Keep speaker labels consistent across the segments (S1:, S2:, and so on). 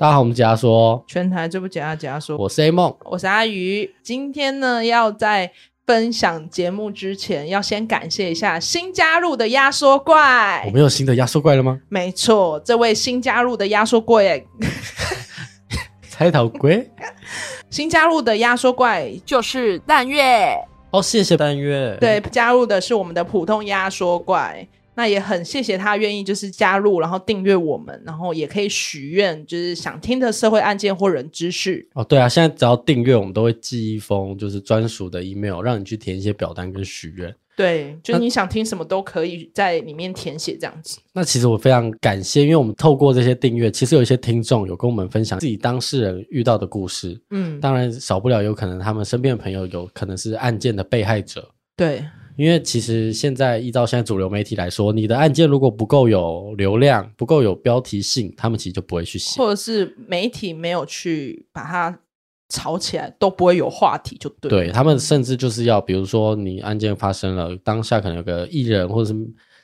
S1: 大家好，我们假说
S2: 全台最不假假说，
S1: 我是 A 梦，
S2: 我是阿鱼。今天呢，要在分享节目之前，要先感谢一下新加入的压缩怪。
S1: 我们有新的压缩怪了吗？
S2: 没错，这位新加入的压缩怪，
S1: 猜头龟。
S2: 新加入的压缩怪就是淡月。
S1: 哦，谢谢淡月。
S2: 对，加入的是我们的普通压缩怪。那也很谢谢他愿意就是加入，然后订阅我们，然后也可以许愿，就是想听的社会案件或人知识。
S1: 哦，对啊，现在只要订阅，我们都会寄一封就是专属的 email，让你去填一些表单跟许愿。
S2: 对，就是你想听什么都可以在里面填写这样子。
S1: 那其实我非常感谢，因为我们透过这些订阅，其实有一些听众有跟我们分享自己当事人遇到的故事。嗯，当然少不了有可能他们身边的朋友有可能是案件的被害者。
S2: 对。
S1: 因为其实现在依照现在主流媒体来说，你的案件如果不够有流量，不够有标题性，他们其实就不会去写，
S2: 或者是媒体没有去把它炒起来，都不会有话题，就对。
S1: 对，他们甚至就是要，比如说你案件发生了，当下可能有个艺人或者是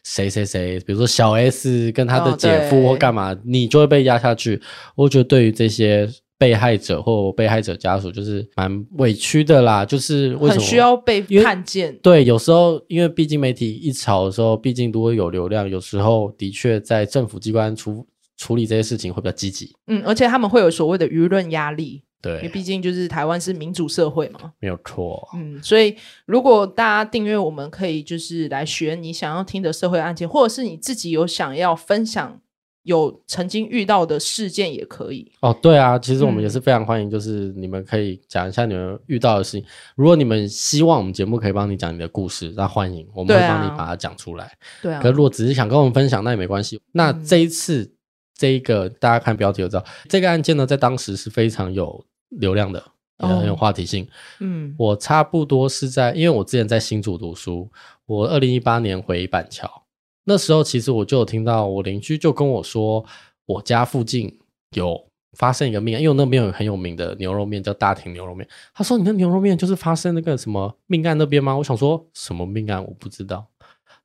S1: 谁谁谁，比如说小 S 跟他的姐夫或干嘛，哦，你就会被压下去。我觉得对于这些。被害者或被害者家属就是蛮委屈的啦，就是为什么
S2: 很需要被看见？
S1: 对，有时候因为毕竟媒体一炒的时候，毕竟都会有流量，有时候的确在政府机关处处理这些事情会比较积极。
S2: 嗯，而且他们会有所谓的舆论压力。
S1: 对，
S2: 因为毕竟就是台湾是民主社会嘛，
S1: 没有错。
S2: 嗯，所以如果大家订阅，我们可以就是来学你想要听的社会案件，或者是你自己有想要分享。有曾经遇到的事件也可以
S1: 哦，对啊，其实我们也是非常欢迎，就是你们可以讲一下你们遇到的事情。嗯、如果你们希望我们节目可以帮你讲你的故事，那欢迎，我们会帮你把它讲出来。
S2: 对啊，
S1: 可如果只是想跟我们分享，那也没关系。那这一次、嗯、这一个大家看标题就知道，这个案件呢，在当时是非常有流量的，也很有话题性。嗯，我差不多是在，因为我之前在新竹读书，我二零一八年回板桥。那时候其实我就有听到我邻居就跟我说，我家附近有发生一个命案，因为我那边有很有名的牛肉面叫大庭牛肉面。他说：“你的牛肉面就是发生那个什么命案那边吗？”我想说什么命案我不知道。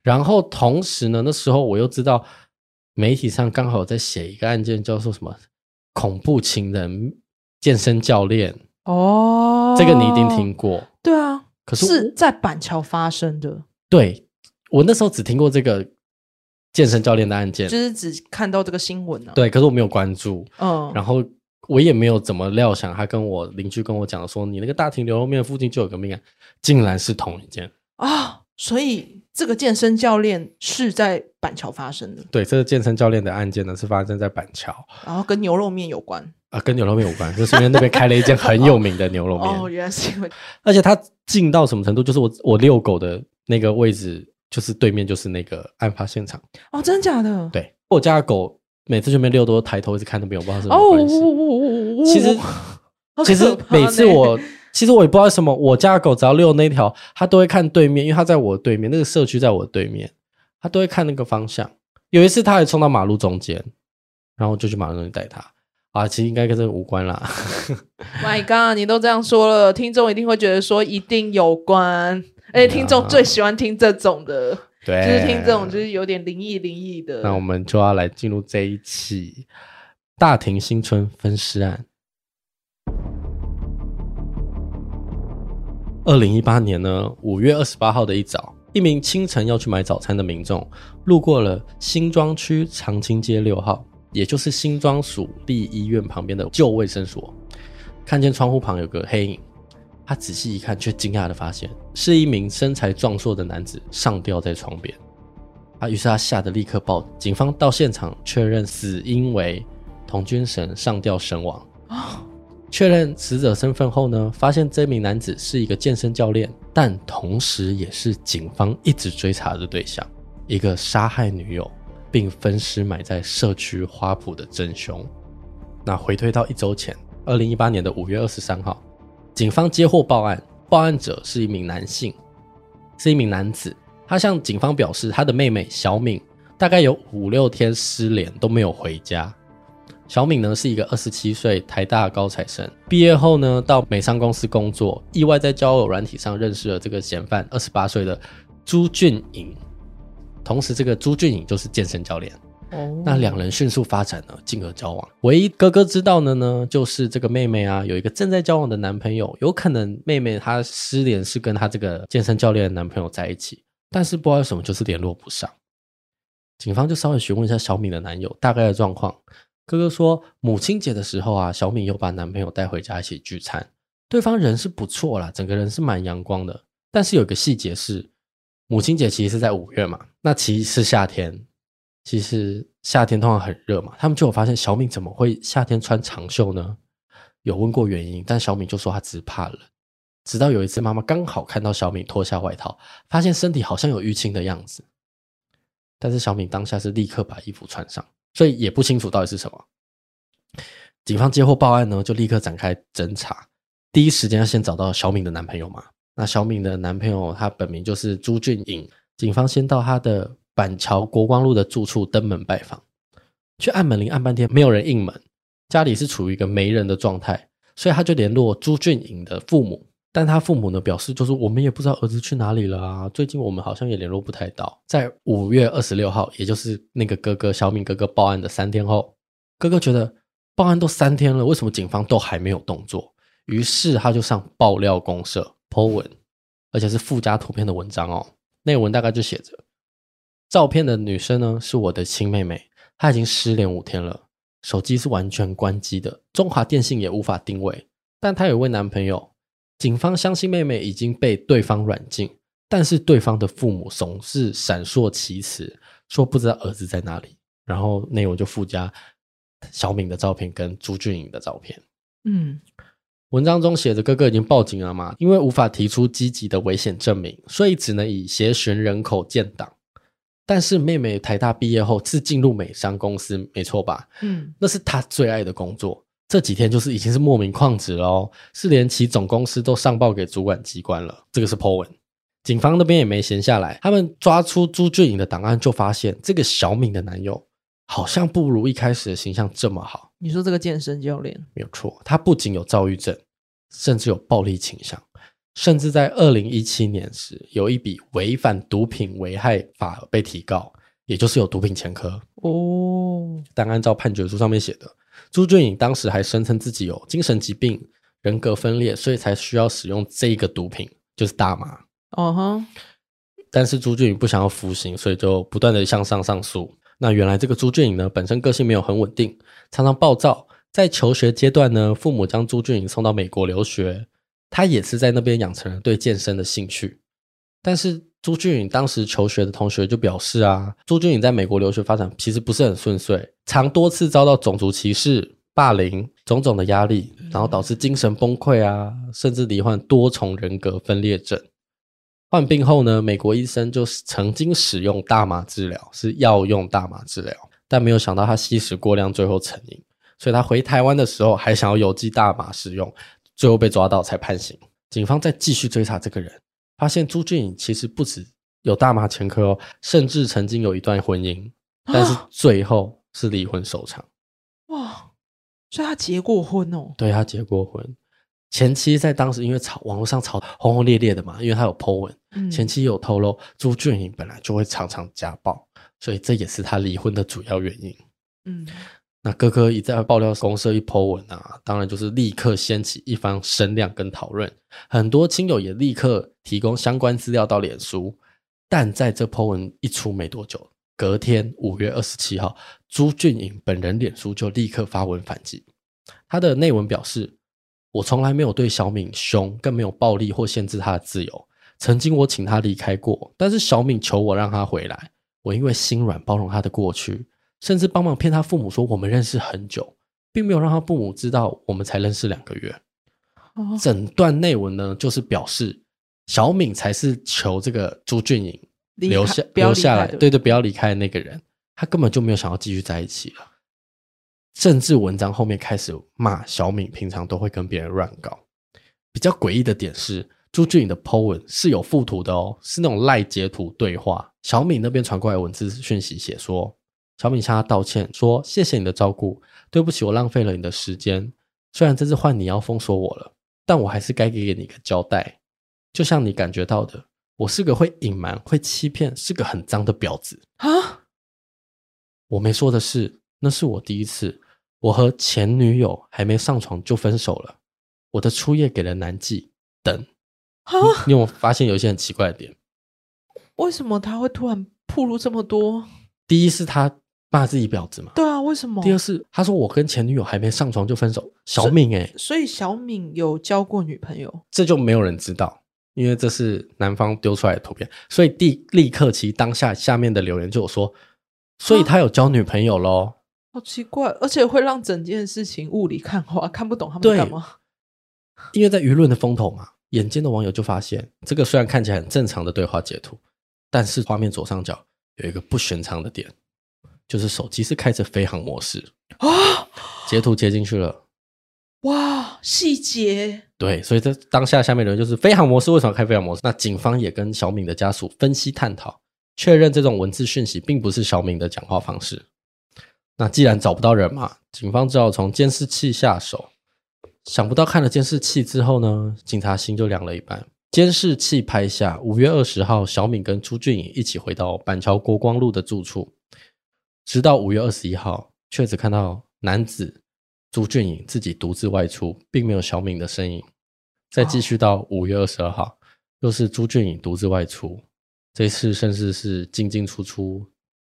S1: 然后同时呢，那时候我又知道媒体上刚好有在写一个案件，叫做什么恐怖情人健身教练。哦，这个你一定听过。
S2: 对啊，可是是在板桥发生的。
S1: 对，我那时候只听过这个。健身教练的案件，
S2: 就是只看到这个新闻啊。
S1: 对，可是我没有关注。嗯，然后我也没有怎么料想，他跟我邻居跟我讲说，你那个大庭牛肉面附近就有个命案，竟然是同一件
S2: 啊！所以这个健身教练是在板桥发生的。
S1: 对，这个健身教练的案件呢，是发生在板桥，
S2: 然后跟牛肉面有关
S1: 啊，跟牛肉面有关，就是因为那边开了一间很有名的牛肉面。
S2: 哦，原来是因为，
S1: 而且他近到什么程度？就是我我遛狗的那个位置。就是对面就是那个案发现场
S2: 哦，真的假的？
S1: 对，我家的狗每次去那边遛都抬头一直看那边，我不知道是什么关系。哦，其实其实每次我其实我也不知道为什么，我家的狗只要遛那条，它都会看对面，因为它在我对面，那个社区在我对面，它都会看那个方向。有一次，它还冲到马路中间，然后我就去马路中间带它。啊，其实应该跟这个无关啦。
S2: My God，你都这样说了，听众一定会觉得说一定有关。而且听众最喜欢听这种的，对，就是听这种就是有点灵异灵异的。
S1: 那我们就要来进入这一期大庭新村分尸案。二零一八年呢，五月二十八号的一早，一名清晨要去买早餐的民众，路过了新庄区长青街六号，也就是新庄署立医院旁边的旧卫生所，看见窗户旁有个黑影。他仔细一看，却惊讶的发现是一名身材壮硕的男子上吊在床边。啊，于是他吓得立刻报警。警方到现场确认死因为童军绳上吊身亡。啊，确认死者身份后呢，发现这名男子是一个健身教练，但同时也是警方一直追查的对象，一个杀害女友并分尸埋在社区花圃的真凶。那回推到一周前，二零一八年的五月二十三号。警方接获报案，报案者是一名男性，是一名男子。他向警方表示，他的妹妹小敏大概有五六天失联，都没有回家。小敏呢是一个二十七岁台大高材生，毕业后呢到美商公司工作，意外在交友软体上认识了这个嫌犯二十八岁的朱俊颖。同时，这个朱俊颖就是健身教练。
S2: 哦，
S1: 那两人迅速发展了，进而交往。唯一哥哥知道的呢，就是这个妹妹啊，有一个正在交往的男朋友，有可能妹妹她失联是跟她这个健身教练的男朋友在一起，但是不知道为什么就是联络不上。警方就稍微询问一下小敏的男友大概的状况。哥哥说，母亲节的时候啊，小敏又把男朋友带回家一起聚餐，对方人是不错啦，整个人是蛮阳光的。但是有个细节是，母亲节其实是在五月嘛，那其实是夏天。其实夏天通常很热嘛，他们就有发现小敏怎么会夏天穿长袖呢？有问过原因，但小敏就说她只怕冷。直到有一次，妈妈刚好看到小敏脱下外套，发现身体好像有淤青的样子。但是小敏当下是立刻把衣服穿上，所以也不清楚到底是什么。警方接获报案呢，就立刻展开侦查，第一时间要先找到小敏的男朋友嘛。那小敏的男朋友他本名就是朱俊颖，警方先到他的。板桥国光路的住处登门拜访，去按门铃按半天没有人应门，家里是处于一个没人的状态，所以他就联络朱俊颖的父母，但他父母呢表示就是我们也不知道儿子去哪里了啊，最近我们好像也联络不太到。在五月二十六号，也就是那个哥哥小敏哥哥报案的三天后，哥哥觉得报案都三天了，为什么警方都还没有动作？于是他就上爆料公社 po 文，而且是附加图片的文章哦，内文大概就写着。照片的女生呢，是我的亲妹妹，她已经失联五天了，手机是完全关机的，中华电信也无法定位。但她有位男朋友，警方相信妹妹已经被对方软禁，但是对方的父母总是闪烁其词，说不知道儿子在哪里。然后内容就附加小敏的照片跟朱俊颖的照片。嗯，文章中写着哥哥已经报警了嘛，因为无法提出积极的危险证明，所以只能以协寻人口建档。但是妹妹台大毕业后是进入美商公司，没错吧？嗯，那是她最爱的工作。这几天就是已经是莫名旷职了哦，是连其总公司都上报给主管机关了。这个是 po 文，警方那边也没闲下来，他们抓出朱俊颖的档案，就发现这个小敏的男友好像不如一开始的形象这么好。
S2: 你说这个健身教练
S1: 没有错，他不仅有躁郁症，甚至有暴力倾向。甚至在二零一七年时，有一笔违反毒品危害法被提告，也就是有毒品前科哦。但按照判决书上面写的，朱俊颖当时还声称自己有精神疾病、人格分裂，所以才需要使用这个毒品，就是大麻。哦哈。但是朱俊颖不想要服刑，所以就不断的向上上诉。那原来这个朱俊颖呢，本身个性没有很稳定，常常暴躁。在求学阶段呢，父母将朱俊颖送到美国留学。他也是在那边养成了对健身的兴趣，但是朱俊颖当时求学的同学就表示啊，朱俊颖在美国留学发展其实不是很顺遂，常多次遭到种族歧视、霸凌、种种的压力，然后导致精神崩溃啊，甚至罹患多重人格分裂症。患病后呢，美国医生就曾经使用大麻治疗，是药用大麻治疗，但没有想到他吸食过量，最后成瘾，所以他回台湾的时候还想要邮寄大麻使用。最后被抓到才判刑。警方再继续追查这个人，发现朱俊颖其实不止有大麻前科哦，甚至曾经有一段婚姻，但是最后是离婚收场。
S2: 哇，所以他结过婚哦？
S1: 对，他结过婚，前妻在当时因为吵网络上吵轰轰烈烈的嘛，因为他有 po 文，嗯、前妻有透露朱俊颖本来就会常常家暴，所以这也是他离婚的主要原因。嗯。那哥哥一再爆料公社一 po 文啊，当然就是立刻掀起一番声量跟讨论，很多亲友也立刻提供相关资料到脸书。但在这 po 文一出没多久，隔天五月二十七号，朱俊颖本人脸书就立刻发文反击。他的内文表示：“我从来没有对小敏凶，更没有暴力或限制他的自由。曾经我请他离开过，但是小敏求我让他回来，我因为心软包容他的过去。”甚至帮忙骗他父母说我们认识很久，并没有让他父母知道我们才认识两个月。整段内文呢，就是表示小敏才是求这个朱俊颖留下留下来，对对，不要离开的那个人，他根本就没有想要继续在一起了。甚至文章后面开始骂小敏，平常都会跟别人乱搞。比较诡异的点是，朱俊颖的 po 文是有附图的哦，是那种赖截图对话。小敏那边传过来文字讯息写说。小敏向他道歉，说：“谢谢你的照顾，对不起，我浪费了你的时间。虽然这次换你要封锁我了，但我还是该给你一个交代。就像你感觉到的，我是个会隐瞒、会欺骗，是个很脏的婊子啊！我没说的是，那是我第一次，我和前女友还没上床就分手了，我的初夜给了男妓等。
S2: 哈
S1: 你，有发现有一些很奇怪的点？
S2: 为什么他会突然暴露这么多？
S1: 第一是他骂自己婊子嘛？
S2: 对啊，为什么？
S1: 第二是他说我跟前女友还没上床就分手。小敏诶、欸，
S2: 所以小敏有交过女朋友，
S1: 这就没有人知道，因为这是男方丢出来的图片，所以第立刻其当下下面的留言就有说，所以他有交女朋友喽。
S2: 好奇怪，而且会让整件事情雾里看花，看不懂他们干嘛？
S1: 因为在舆论的风头嘛。眼尖的网友就发现，这个虽然看起来很正常的对话截图，但是画面左上角有一个不寻常的点，就是手机是开着飞行模式啊！截图截进去了，
S2: 哇，细节。
S1: 对，所以这当下下面的人就是飞航模式为什么开飞航模式？那警方也跟小敏的家属分析探讨，确认这种文字讯息并不是小敏的讲话方式。那既然找不到人嘛，警方只好从监视器下手。想不到看了监视器之后呢，警察心就凉了一半。监视器拍下五月二十号，小敏跟朱俊颖一起回到板桥国光路的住处，直到五月二十一号，却只看到男子朱俊颖自己独自外出，并没有小敏的身影。再继续到五月二十二号，又是朱俊颖独自外出，这次甚至是进进出出，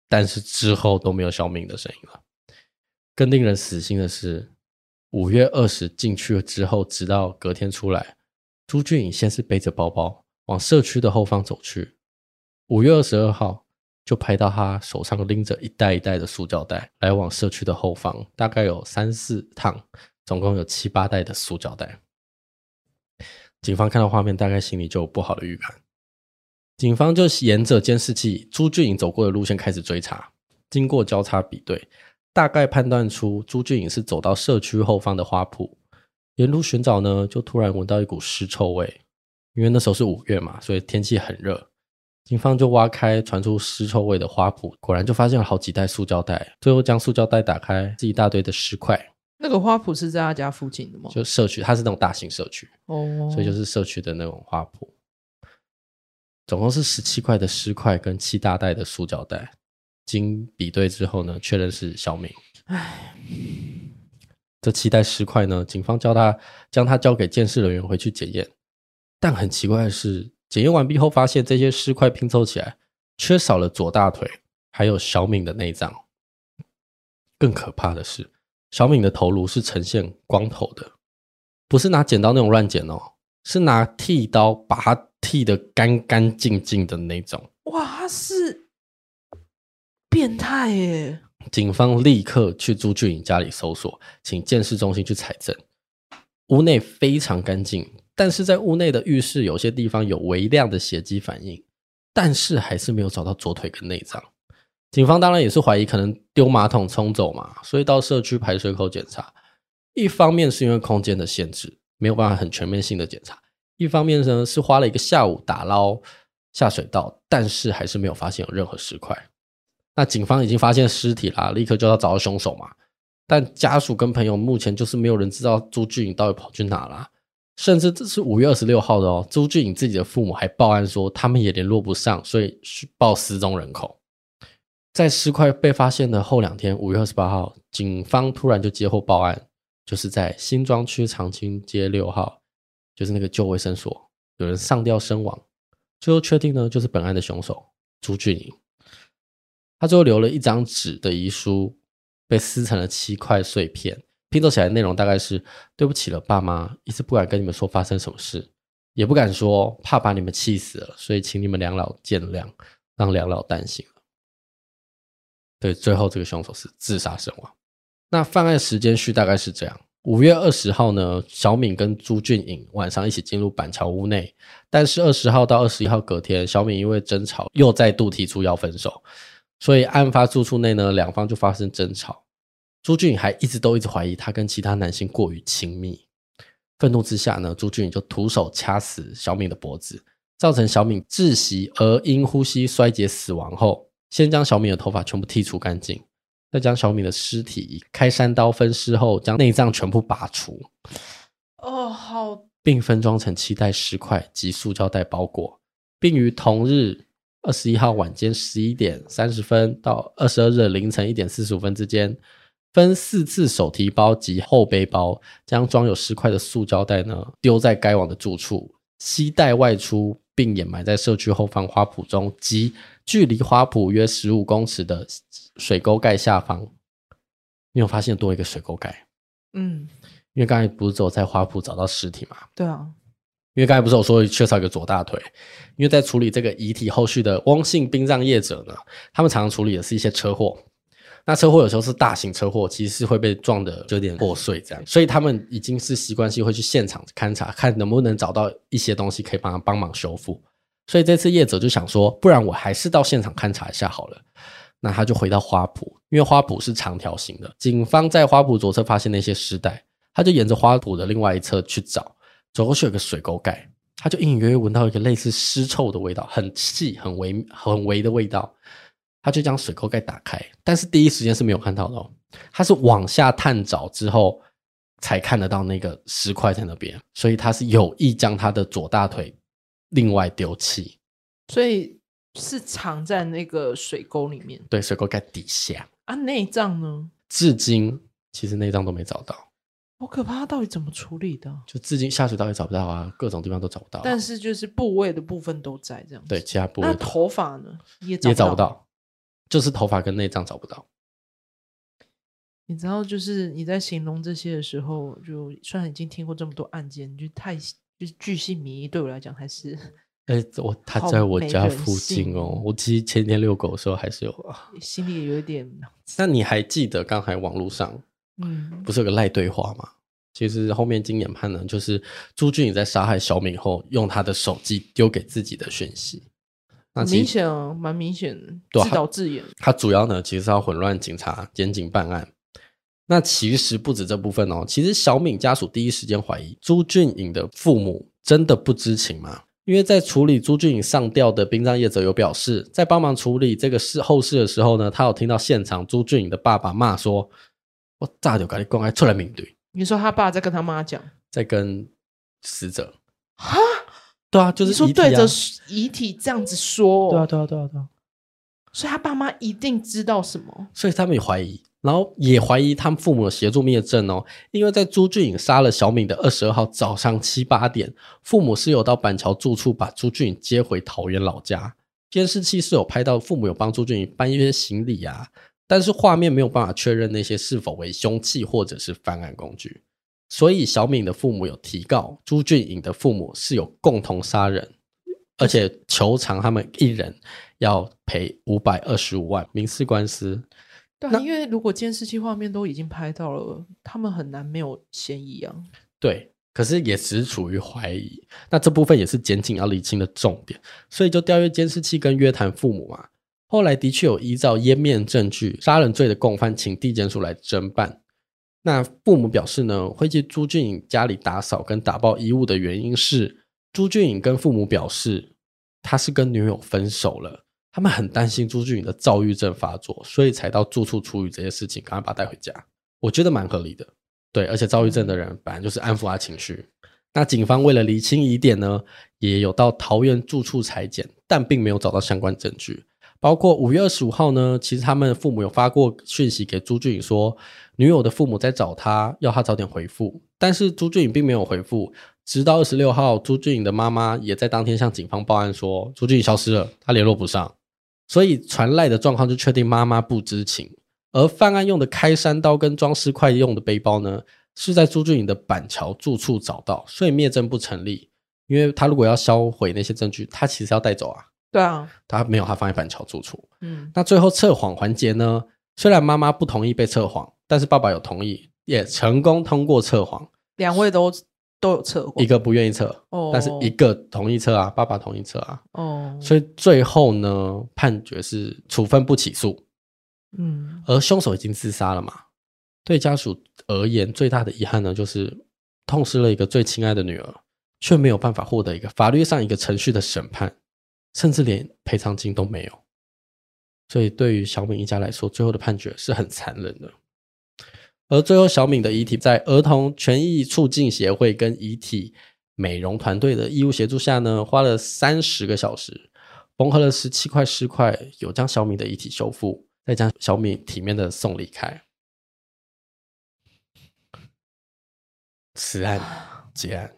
S1: 但是之后都没有小敏的身影了。更令人死心的是。五月二十进去了之后，直到隔天出来，朱俊颖先是背着包包往社区的后方走去。五月二十二号就拍到他手上拎着一袋一袋的塑胶袋来往社区的后方，大概有三四趟，总共有七八袋的塑胶袋。警方看到画面，大概心里就有不好的预感。警方就沿着监视器朱俊颖走过的路线开始追查，经过交叉比对。大概判断出朱俊颖是走到社区后方的花圃，沿路寻找呢，就突然闻到一股尸臭味。因为那时候是五月嘛，所以天气很热。警方就挖开传出尸臭味的花圃，果然就发现了好几袋塑胶袋。最后将塑胶袋打开，是一大堆的尸块。
S2: 那个花圃是在他家附近的吗？
S1: 就社区，它是那种大型社区
S2: 哦，
S1: 所以就是社区的那种花圃。总共是十七块的尸块跟七大袋的塑胶袋。经比对之后呢，确认是小敏。唉，这七袋尸块呢，警方叫他将他交给鉴识人员回去检验。但很奇怪的是，检验完毕后发现这些尸块拼凑起来，缺少了左大腿，还有小敏的内脏。更可怕的是，小敏的头颅是呈现光头的，不是拿剪刀那种乱剪哦，是拿剃刀把它剃得干干净净的那种。
S2: 哇，他是。变态耶！
S1: 警方立刻去朱俊颖家里搜索，请鉴识中心去采证。屋内非常干净，但是在屋内的浴室有些地方有微量的血迹反应，但是还是没有找到左腿跟内脏。警方当然也是怀疑可能丢马桶冲走嘛，所以到社区排水口检查。一方面是因为空间的限制，没有办法很全面性的检查；一方面呢是花了一个下午打捞下水道，但是还是没有发现有任何尸块。那警方已经发现尸体啦，立刻就要找到凶手嘛。但家属跟朋友目前就是没有人知道朱俊颖到底跑去哪了，甚至这是五月二十六号的哦。朱俊颖自己的父母还报案说他们也联络不上，所以报失踪人口。在尸块被发现的后两天，五月二十八号，警方突然就接获报案，就是在新庄区长青街六号，就是那个旧卫生所，有人上吊身亡。最后确定呢，就是本案的凶手朱俊颖。他最后留了一张纸的遗书，被撕成了七块碎片，拼凑起来的内容大概是：对不起了，爸妈，一直不敢跟你们说发生什么事，也不敢说，怕把你们气死了，所以请你们两老见谅，让两老担心了。对，最后这个凶手是自杀身亡。那犯案时间序大概是这样：五月二十号呢，小敏跟朱俊颖晚上一起进入板桥屋内，但是二十号到二十一号隔天，小敏因为争吵又再度提出要分手。所以案发住处内呢，两方就发生争吵。朱俊颖还一直都一直怀疑他跟其他男性过于亲密。愤怒之下呢，朱俊颖就徒手掐死小敏的脖子，造成小敏窒息而因呼吸衰竭死亡后，先将小敏的头发全部剔除干净，再将小敏的尸体以开山刀分尸后，将内脏全部拔除。
S2: 哦，好，
S1: 并分装成七袋尸块及塑胶袋包裹，并于同日。二十一号晚间十一点三十分到二十二日凌晨一点四十五分之间，分四次手提包及后背包，将装有尸块的塑胶袋呢丢在该网的住处，携带外出，并掩埋在社区后方花圃中及距离花圃约十五公尺的水沟盖下方。你有发现多一个水沟盖？
S2: 嗯，
S1: 因为刚才不是只有在花圃找到尸体嘛？
S2: 对啊。
S1: 因为刚才不是有说缺少一个左大腿，因为在处理这个遗体后续的汪姓殡葬业者呢，他们常常处理的是一些车祸。那车祸有时候是大型车祸，其实是会被撞的有点破碎这样，所以他们已经是习惯性会去现场勘察，看能不能找到一些东西可以帮他帮忙修复。所以这次业者就想说，不然我还是到现场勘察一下好了。那他就回到花圃，因为花圃是长条形的，警方在花圃左侧发现那些尸袋，他就沿着花圃的另外一侧去找。走过去有个水沟盖，他就隐隐约约闻到一个类似尸臭的味道，很细、很微、很微的味道。他就将水沟盖打开，但是第一时间是没有看到的哦。他是往下探找之后才看得到那个尸块在那边，所以他是有意将他的左大腿另外丢弃，
S2: 所以是藏在那个水沟里面。
S1: 对，水沟盖底下
S2: 啊，内脏呢？
S1: 至今其实内脏都没找到。
S2: 好可怕！他到底怎么处理的？
S1: 就至今下水道也找不到啊，各种地方都找不到啊。
S2: 但是就是部位的部分都在这样子。
S1: 对，其他部位。
S2: 那头发呢？也
S1: 也找不到，就是头发跟内脏找不到。
S2: 你知道，就是你在形容这些的时候，就虽然已经听过这么多案件，就太就是巨细靡遗，对我来讲还是。
S1: 哎、欸，我他在我家附近哦。我其实前天遛狗的时候还是有啊，
S2: 心里有一点。
S1: 那你还记得刚才网络上？嗯，不是有个赖对话吗？其实后面经研判呢，就是朱俊颖在杀害小敏后，用他的手机丢给自己的讯息。那
S2: 明显啊，蛮明显的，自导自演。
S1: 他主要呢，其实是要混乱警察检警办案。那其实不止这部分哦，其实小敏家属第一时间怀疑朱俊颖的父母真的不知情吗？因为在处理朱俊颖上吊的殡葬业者有表示，在帮忙处理这个事后事的时候呢，他有听到现场朱俊颖的爸爸骂说。我早就跟你公开出来面对。你
S2: 说他爸在跟他妈讲，
S1: 在跟死者
S2: 哈？
S1: 对啊，就是、啊、
S2: 说对着遗体这样子说。
S1: 对啊，对啊，对啊，对啊。
S2: 所以他爸妈一定知道什么？
S1: 所以他们也怀疑，然后也怀疑他们父母的协助灭证哦。因为在朱俊颖杀了小敏的二十二号早上七八点，父母是有到板桥住处把朱俊颖接回桃园老家，监视器是有拍到父母有帮朱俊颖搬一些行李啊。但是画面没有办法确认那些是否为凶器或者是犯案工具，所以小敏的父母有提告朱俊颖的父母是有共同杀人，而且求偿他们一人要赔五百二十五万民事官司。
S2: 对啊，因为如果监视器画面都已经拍到了，他们很难没有嫌疑啊。
S1: 对，可是也只是处于怀疑，那这部分也是检警要理清的重点，所以就调阅监视器跟约谈父母嘛。后来的确有依照湮灭证据杀人罪的共犯，请地检署来侦办。那父母表示呢，会去朱俊颖家里打扫跟打包衣物的原因是，朱俊颖跟父母表示他是跟女友分手了，他们很担心朱俊颖的躁郁症发作，所以才到住处处理这些事情，赶快把他带回家。我觉得蛮合理的，对，而且躁郁症的人本来就是安抚他情绪。那警方为了厘清疑点呢，也有到桃园住处裁剪，但并没有找到相关证据。包括五月二十五号呢，其实他们父母有发过讯息给朱俊颖说，女友的父母在找他，要他早点回复。但是朱俊颖并没有回复，直到二十六号，朱俊颖的妈妈也在当天向警方报案说，朱俊颖消失了，他联络不上。所以传赖的状况就确定妈妈不知情。而犯案用的开山刀跟装尸块用的背包呢，是在朱俊颖的板桥住处找到，所以灭证不成立。因为他如果要销毁那些证据，他其实要带走啊。
S2: 对啊，
S1: 他没有，他放在板桥住处。嗯，那最后测谎环节呢？虽然妈妈不同意被测谎，但是爸爸有同意，也成功通过测谎。
S2: 两位都都有测过，
S1: 一个不愿意测，哦，但是一个同意测啊，爸爸同意测啊。哦，所以最后呢，判决是处分不起诉。嗯，而凶手已经自杀了嘛？对家属而言，最大的遗憾呢，就是痛失了一个最亲爱的女儿，却没有办法获得一个法律上一个程序的审判。甚至连赔偿金都没有，所以对于小敏一家来说，最后的判决是很残忍的。而最后，小敏的遗体在儿童权益促进协会跟遗体美容团队的义务协助下呢，花了三十个小时，缝合了十七块尸块，有将小敏的遗体修复，再将小敏体面的送离开。此案结案。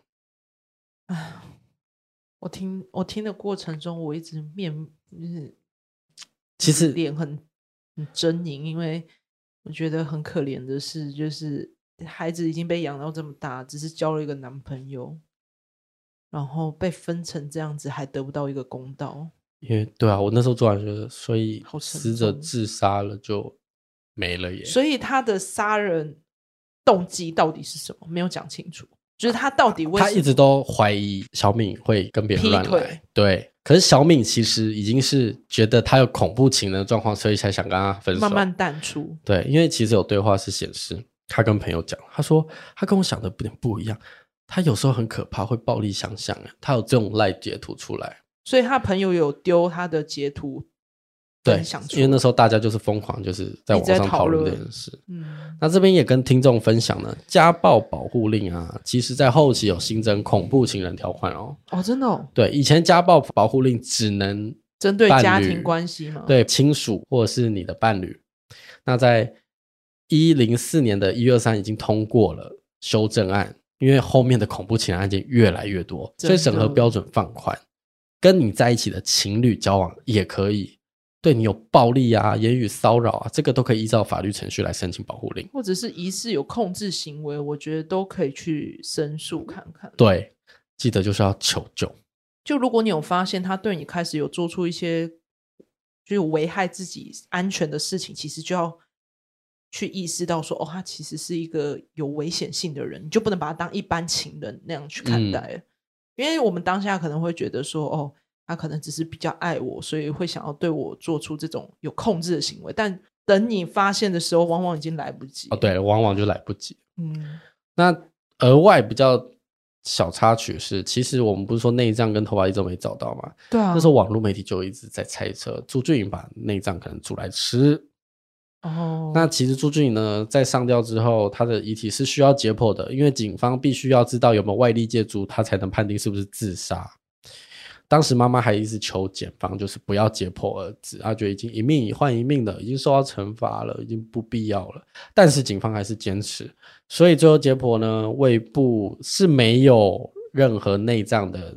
S2: 唉，我听我听的过程中，我一直面就是，
S1: 其实
S2: 脸很很狰狞，因为我觉得很可怜的是，就是孩子已经被养到这么大，只是交了一个男朋友，然后被分成这样子，还得不到一个公道。
S1: 因为对啊，我那时候做完觉得，所以死者自杀了就没了耶。
S2: 所以他的杀人动机到底是什么？没有讲清楚。就是他到底为什么？
S1: 他一直都怀疑小敏会跟别人乱来。对，可是小敏其实已经是觉得他有恐怖情人的状况，所以才想跟他分手。
S2: 慢慢淡出。
S1: 对，因为其实有对话是显示，他跟朋友讲，他说他跟我想的不点不一样。他有时候很可怕，会暴力相向。他有这种赖截图出来，
S2: 所以他朋友有丢他的截图。
S1: 对，因为那时候大家就是疯狂，就是在网上讨论这件事。嗯，那这边也跟听众分享呢家暴保护令啊，其实在后期有新增恐怖情人条款哦。
S2: 哦，真的哦。
S1: 对，以前家暴保护令只能
S2: 针对家庭关系嘛？
S1: 对，亲属或者是你的伴侣。那在一零四年的一月三已经通过了修正案，因为后面的恐怖情人案件越来越多，所以审核标准放宽，跟你在一起的情侣交往也可以。对你有暴力啊、言语骚扰啊，这个都可以依照法律程序来申请保护令，
S2: 或者是疑似有控制行为，我觉得都可以去申诉看看。
S1: 对，记得就是要求救。
S2: 就如果你有发现他对你开始有做出一些就是危害自己安全的事情，其实就要去意识到说，哦，他其实是一个有危险性的人，你就不能把他当一般情人那样去看待，嗯，因为我们当下可能会觉得说，哦。他可能只是比较爱我，所以会想要对我做出这种有控制的行为。但等你发现的时候，往往已经来不及。
S1: 哦，对，往往就来不及。
S2: 嗯，
S1: 那额外比较小插曲是，其实我们不是说内脏跟头发一直都没找到吗？
S2: 对啊。
S1: 那时候网络媒体就一直在猜测朱俊颖把内脏可能煮来吃。
S2: 哦。
S1: 那其实朱俊颖呢，在上吊之后，他的遗体是需要解剖的，因为警方必须要知道有没有外力介入，他才能判定是不是自杀。当时妈妈还一直求检方，就是不要解剖儿子，她觉得已经一命换一命了，已经受到惩罚了，已经不必要了。但是警方还是坚持，所以最后解剖呢，胃部是没有任何内脏的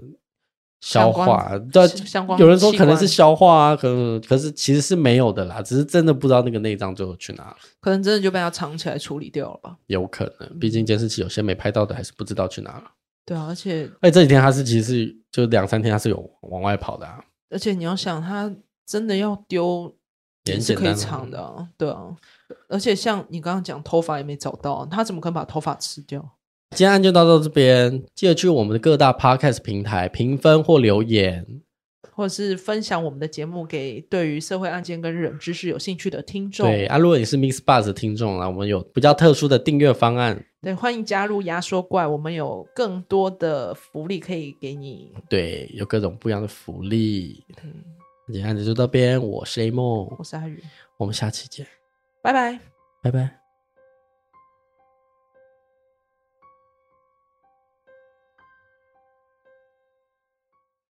S1: 消化，对，有人说可能是消化啊，可能可是其实是没有的啦，只是真的不知道那个内脏最后去哪了，
S2: 可能真的就被他藏起来处理掉了吧？
S1: 有可能，毕竟监视器有些没拍到的，还是不知道去哪了。
S2: 对啊，而且
S1: 哎，这几天他是其实是就两三天他是有往外跑的啊。
S2: 而且你要想，他真的要丢也是可以藏的啊，对啊。而且像你刚刚讲，头发也没找到，他怎么可能把头发吃掉？
S1: 今天就到这边，记得去我们的各大 podcast 平台评分或留言。
S2: 或者是分享我们的节目给对于社会案件跟冷知识有兴趣的听众。
S1: 对啊，如果你是 MixerBox 的听众啊，我们有比较特殊的订阅方案。
S2: 对，欢迎加入牙说怪，我们有更多的福利可以给你。
S1: 对，有各种不一样的福利。嗯，今天案子就到这边，我是 A 梦，
S2: 我是阿宇，
S1: 我们下期见，
S2: 拜拜，
S1: 拜拜。